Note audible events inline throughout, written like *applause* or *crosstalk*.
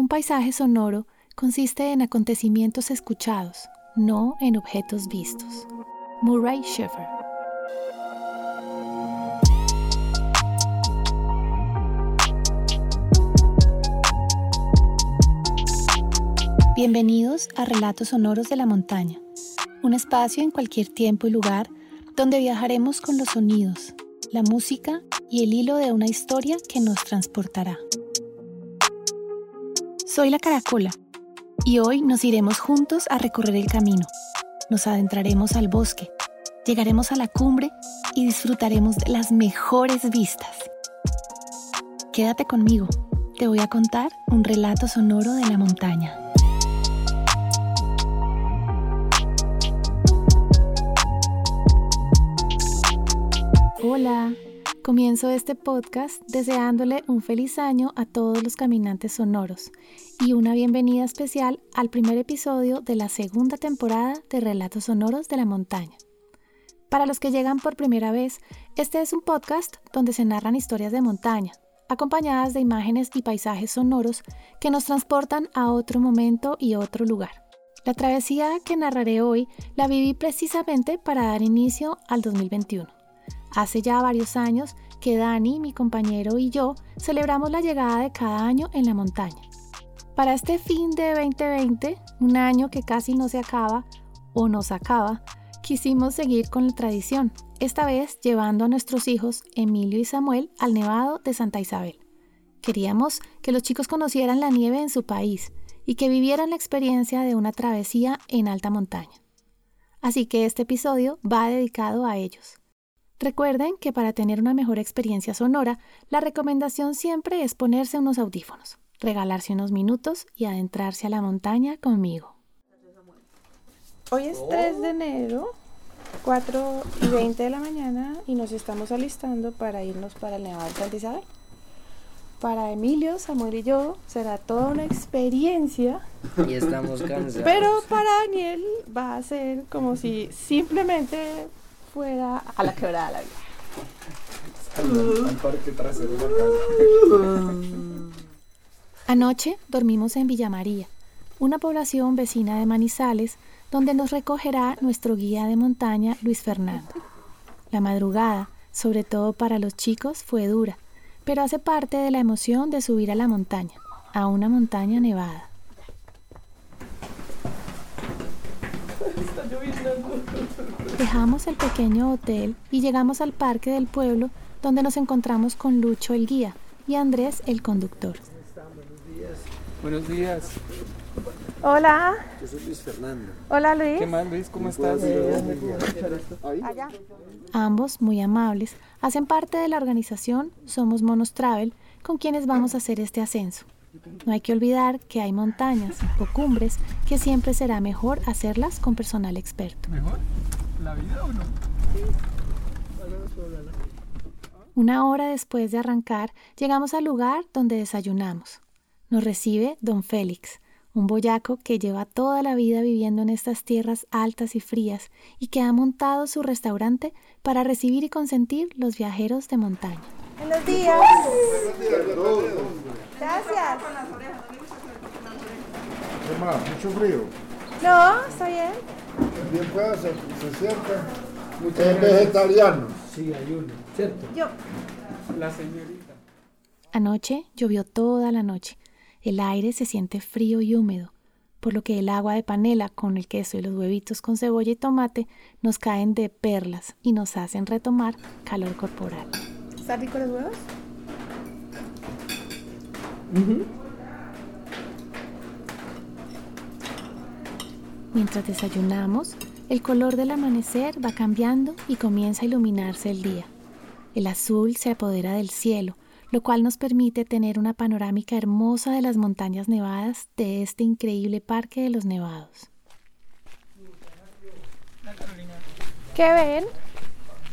Un paisaje sonoro consiste en acontecimientos escuchados, no en objetos vistos. Murray Schaeffer. Bienvenidos a Relatos Sonoros de la Montaña, un espacio en cualquier tiempo y lugar donde viajaremos con los sonidos, la música y el hilo de una historia que nos transportará. Soy la Caracola y hoy nos iremos juntos a recorrer el camino. Nos adentraremos al bosque, llegaremos a la cumbre y disfrutaremos de las mejores vistas. Quédate conmigo, te voy a contar un relato sonoro de la montaña. Hola, comienzo este podcast deseándole un feliz año a todos los caminantes sonoros y una bienvenida especial al primer episodio de la segunda temporada de Relatos Sonoros de la Montaña. Para los que llegan por primera vez, este es un podcast donde se narran historias de montaña, acompañadas de imágenes y paisajes sonoros que nos transportan a otro momento y otro lugar. La travesía que narraré hoy la viví precisamente para dar inicio al 2021 Hace ya varios años que Dani, mi compañero y yo celebramos la llegada de cada año en la montaña. Para este fin de 2020, un año que casi no se acaba o nos acaba, quisimos seguir con la tradición, esta vez llevando a nuestros hijos Emilio y Samuel al Nevado de Santa Isabel. Queríamos que los chicos conocieran la nieve en su país y que vivieran la experiencia de una travesía en alta montaña. Así que este episodio va dedicado a ellos. Recuerden que para tener una mejor experiencia sonora, la recomendación siempre es ponerse unos audífonos, regalarse unos minutos y adentrarse a la montaña conmigo. Hoy es 3 de enero, 4 y 20 de la mañana y nos estamos alistando para irnos para el Nevado de Santa Isabel. Para Emilio, Samuel y yo será toda una experiencia. Y estamos cansados. Pero para Daniel va a ser como si simplemente fuera a la quebrada de la vida. *laughs* Anoche dormimos en Villa María, una población vecina de Manizales, donde nos recogerá nuestro guía de montaña Luis Fernando. La madrugada, sobre todo para los chicos, fue dura, pero hace parte de la emoción de subir a la montaña, a una montaña nevada. Dejamos el pequeño hotel y llegamos al parque del pueblo donde nos encontramos con Lucho el guía y Andrés el conductor. Buenos días. Hola. Yo soy Luis Fernando. Hola Luis. ¿Qué más Luis? ¿Cómo estás? Allá. Ambos, muy amables, hacen parte de la organización Somos Monos Travel, con quienes vamos a hacer este ascenso. No hay que olvidar que hay montañas o cumbres que siempre será mejor hacerlas con personal experto. ¿Mejor? ¿La vida o no? Una hora después de arrancar, llegamos al lugar donde desayunamos. Nos recibe don Félix, un boyaco que lleva toda la vida viviendo en estas tierras altas y frías y que ha montado su restaurante para recibir y consentir los viajeros de montaña. Buenos días. Gracias. ¿Qué más? ¿Mucho frío? No, está bien. Bien pueda, se, se sienta. ¿Es vegetariano? Sí, hay uno, ¿cierto? Yo. La señorita. Anoche llovió toda la noche. El aire se siente frío y húmedo, por lo que el agua de panela con el queso y los huevitos con cebolla y tomate nos caen de perlas y nos hacen retomar calor corporal. ¿Están ricos los huevos? Mientras desayunamos, el color del amanecer va cambiando y comienza a iluminarse el día. El azul se apodera del cielo, lo cual nos permite tener una panorámica hermosa de las montañas nevadas de este increíble Parque de los Nevados. ¿Qué ven?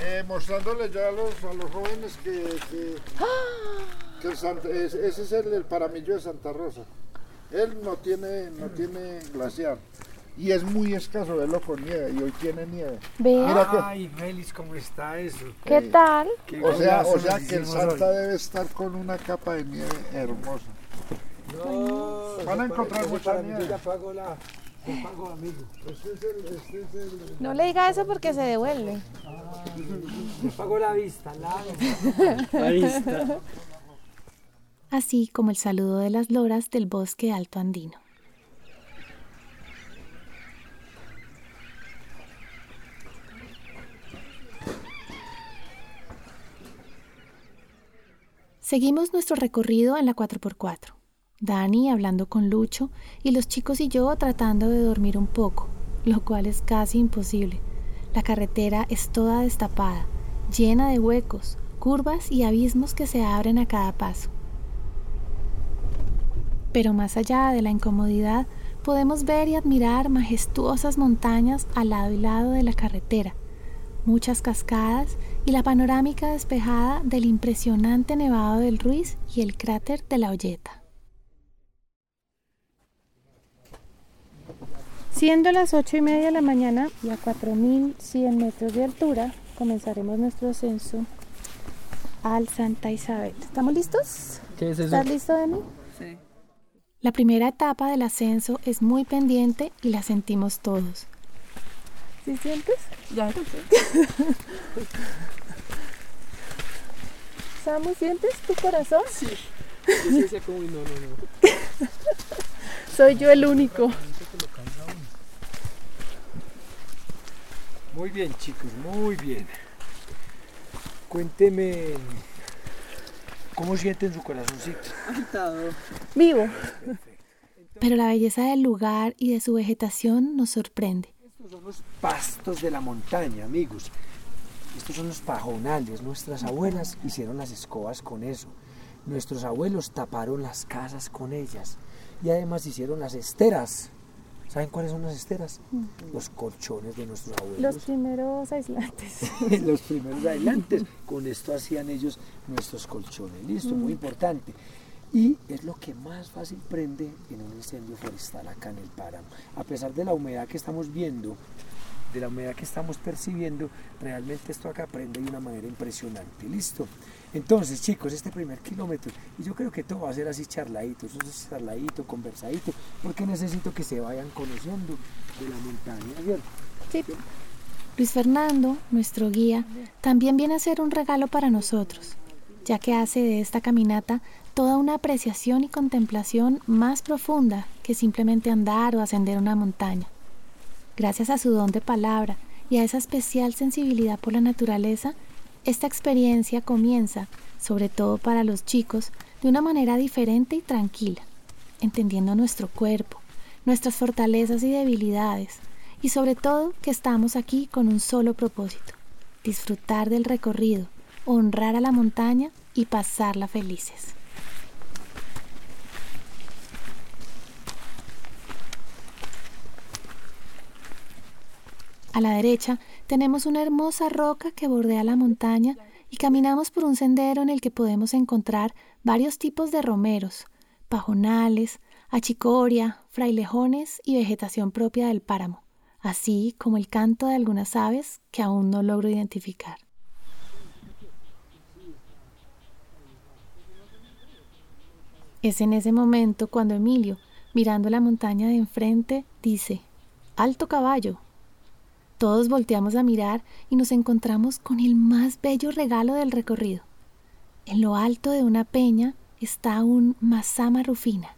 Eh, mostrándole ya a los, a los jóvenes que, que, que ese es el, el paramillo de Santa Rosa. Él no tiene, no tiene glaciar. Y es muy escaso verlo con nieve. Y hoy tiene nieve. Mira que- Ay, Félix, ¿cómo está eso? ¿Qué tal? Qué o sea, o golazo sea nos que el hicimos Santa hoy. debe estar con una capa de nieve hermosa. No, Van a encontrar mucha Para mí, yo nieve. ya pago la... Yo pago, amigo. Este es el, este es el, No le diga eso porque se devuelve. Yo pago la vista, la vista. La vista. Así como el saludo de las loras del bosque alto andino. Seguimos nuestro recorrido en la 4x4. Dani hablando con Lucho y los chicos y yo tratando de dormir un poco, lo cual es casi imposible. La carretera es toda destapada, llena de huecos, curvas y abismos que se abren a cada paso. Pero más allá de la incomodidad, podemos ver y admirar majestuosas montañas al lado y lado de la carretera, muchas cascadas y la panorámica despejada del impresionante nevado del Ruiz y el cráter de la Olleta. Siendo las ocho y media de la mañana y a 4.100 metros de altura, comenzaremos nuestro ascenso al Santa Isabel. ¿Estamos listos? ¿Qué es eso? ¿Estás listo, Dani? Sí. La primera etapa del ascenso es muy pendiente y la sentimos todos. ¿Sí sientes? Ya. ¿Samu, sientes tu corazón? Sí. Sí como, no, no, no. *laughs* Soy yo el único. Muy bien, chicos, muy bien. Cuénteme cómo sienten su corazoncito. Vivo. Pero la belleza del lugar y de su vegetación nos sorprende. Estos son los pastos de la montaña, amigos. Estos son los pajonales. Nuestras abuelas hicieron las escobas con eso. Nuestros abuelos taparon las casas con ellas. Y además hicieron las esteras. ¿Saben cuáles son las esteras? Los colchones de nuestros abuelos. Los primeros aislantes. *laughs* los primeros adelantes. Con esto hacían ellos nuestros colchones. Listo, muy importante. Y es lo que más fácil prende en un incendio forestal acá en el páramo. A pesar de la humedad que estamos viendo, de la humedad que estamos percibiendo, realmente esto acá prende de una manera impresionante. Listo. Entonces, chicos, este primer kilómetro, y yo creo que todo va a ser así charladito, eso es charladito, conversadito, porque necesito que se vayan conociendo de la montaña. Sí. Luis Fernando, nuestro guía, también viene a ser un regalo para nosotros, ya que hace de esta caminata toda una apreciación y contemplación más profunda que simplemente andar o ascender una montaña. Gracias a su don de palabra y a esa especial sensibilidad por la naturaleza, esta experiencia comienza, sobre todo para los chicos, de una manera diferente y tranquila, entendiendo nuestro cuerpo, nuestras fortalezas y debilidades, y sobre todo que estamos aquí con un solo propósito, disfrutar del recorrido, honrar a la montaña y pasarla felices. A la derecha tenemos una hermosa roca que bordea la montaña y caminamos por un sendero en el que podemos encontrar varios tipos de romeros, pajonales, achicoria, frailejones y vegetación propia del páramo, así como el canto de algunas aves que aún no logro identificar. Es en ese momento cuando Emilio, mirando la montaña de enfrente, dice, Alto caballo. Todos volteamos a mirar y nos encontramos con el más bello regalo del recorrido. En lo alto de una peña está un mazama rufina,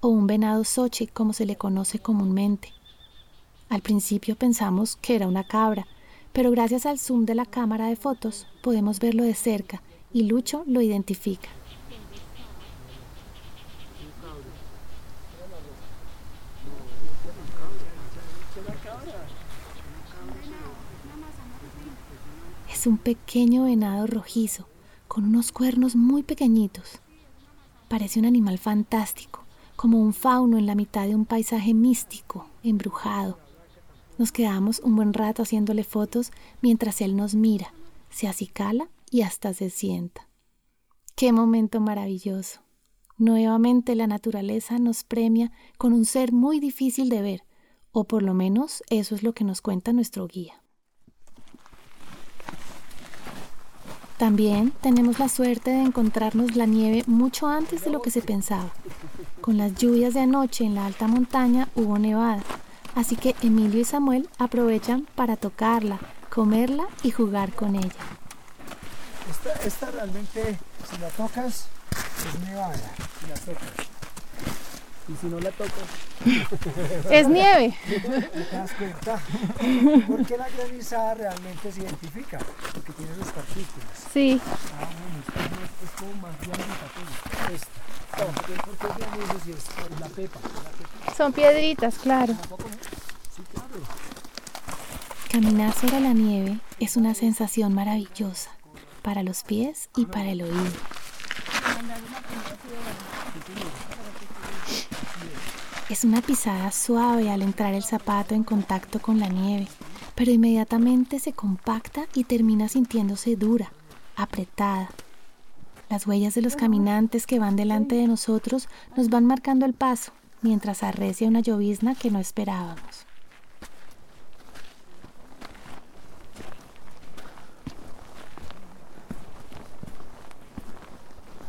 o un venado soche como se le conoce comúnmente. Al principio pensamos que era una cabra, pero gracias al zoom de la cámara de fotos podemos verlo de cerca y Lucho lo identifica. Es un pequeño venado rojizo, con unos cuernos muy pequeñitos. Parece un animal fantástico, como un fauno en la mitad de un paisaje místico, embrujado. Nos quedamos un buen rato haciéndole fotos mientras él nos mira, se acicala y hasta se sienta. ¡Qué momento maravilloso! Nuevamente la naturaleza nos premia con un ser muy difícil de ver, o por lo menos eso es lo que nos cuenta nuestro guía. También tenemos la suerte de encontrarnos la nieve mucho antes de lo que se pensaba. Con las lluvias de anoche en la alta montaña hubo nevada, así que Emilio y Samuel aprovechan para tocarla, comerla y jugar con ella. Esta, realmente, si la tocas, es nevada. Si la tocas. Y si no la tocas, Es nieve. ¿Te das cuenta? Porque la granizada realmente se identifica, porque tiene los partículas. Sí. Ah, bueno, es, como más blandita. Esta. No, porque es granizo si es la pepa. La pepa. Son piedritas, claro. Sí, claro. Caminar sobre la nieve es una sensación maravillosa para los pies y para el oído. Es una pisada suave al entrar el zapato en contacto con la nieve, pero inmediatamente se compacta y termina sintiéndose dura, apretada. Las huellas de los caminantes que van delante de nosotros nos van marcando el paso, mientras arrecia una llovizna que no esperábamos.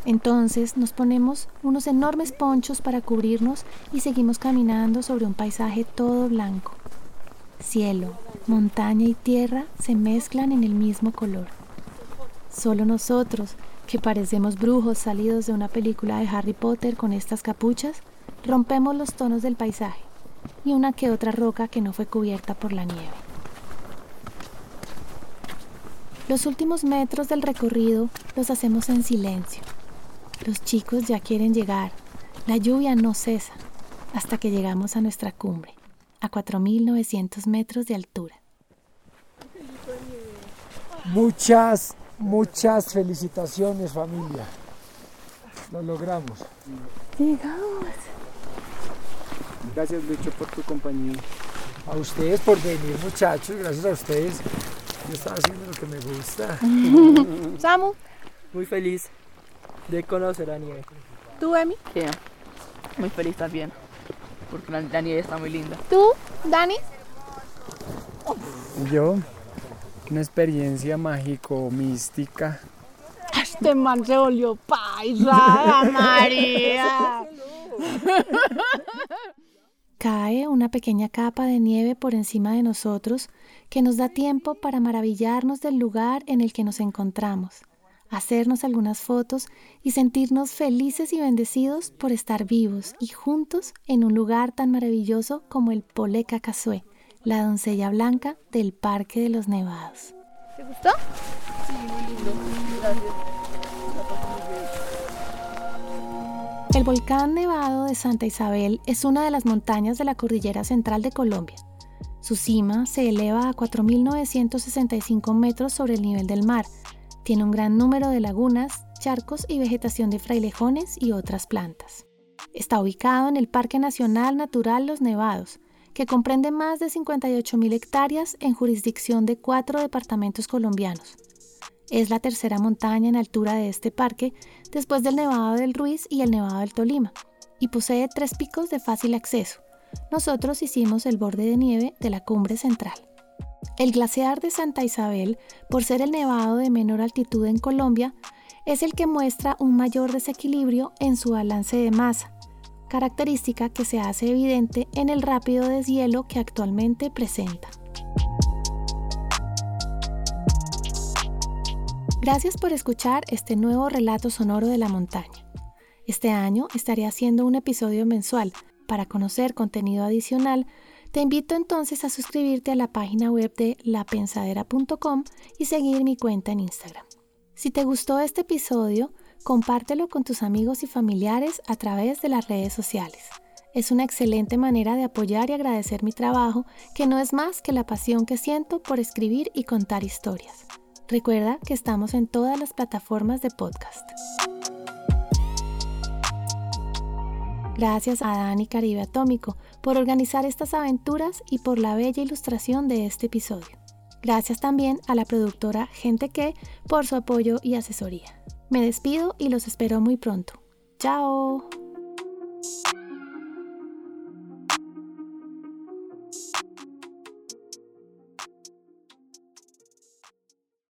Entonces nos ponemos unos enormes ponchos para cubrirnos y seguimos caminando sobre un paisaje todo blanco. Cielo, montaña y tierra se mezclan en el mismo color. Solo nosotros, que parecemos brujos salidos de una película de Harry Potter con estas capuchas, rompemos los tonos del paisaje y una que otra roca que no fue cubierta por la nieve. Los últimos metros del recorrido los hacemos en silencio. Los chicos ya quieren llegar. La lluvia no cesa hasta que llegamos a nuestra cumbre, a 4.900 metros de altura. Muchas, muchas felicitaciones familia. Lo logramos. Llegamos. gracias Lucho por tu compañía. A ustedes por venir muchachos, gracias a ustedes. Yo estaba haciendo lo que me gusta. *laughs* Samu, Muy feliz de conocer a Nieve. tú, Emi. Sí, muy feliz también. Porque la, la nieve está muy linda. Tú, Dani. Yo, una experiencia mágico, mística. Este man se volvió paisa, *laughs* María. Cae una pequeña capa de nieve por encima de nosotros que nos da tiempo para maravillarnos del lugar en el que nos encontramos, hacernos algunas fotos y sentirnos felices y bendecidos por estar vivos y juntos en un lugar tan maravilloso como el Pole Cacasué, la doncella blanca del Parque de los Nevados. ¿Te gustó? El volcán nevado de Santa Isabel es una de las montañas de la cordillera central de Colombia. Su cima se eleva a 4.965 metros sobre el nivel del mar. Tiene un gran número de lagunas, charcos y vegetación de frailejones y otras plantas. Está ubicado en el Parque Nacional Natural Los Nevados, que comprende más de 58.000 hectáreas en jurisdicción de cuatro departamentos colombianos. Es la tercera montaña en altura de este parque, después del Nevado del Ruiz y el Nevado del Tolima, y posee tres picos de fácil acceso. Nosotros hicimos el borde de nieve de la cumbre central. El glaciar de Santa Isabel, por ser el nevado de menor altitud en Colombia, es el que muestra un mayor desequilibrio en su balance de masa, característica que se hace evidente en el rápido deshielo que actualmente presenta. Gracias por escuchar este nuevo relato sonoro de la montaña. Este año estaré haciendo un episodio mensual. Para conocer contenido adicional, te invito entonces a suscribirte a la página web de lapensadera.com y seguir mi cuenta en Instagram. Si te gustó este episodio, compártelo con tus amigos y familiares a través de las redes sociales. Es una excelente manera de apoyar y agradecer mi trabajo, que no es más que la pasión que siento por escribir y contar historias. Recuerda que estamos en todas las plataformas de podcast. Gracias a Dani Caribe Atómico por organizar estas aventuras y por la bella ilustración de este episodio. Gracias también a la productora Gente Que por su apoyo y asesoría. Me despido y los espero muy pronto. ¡Chao!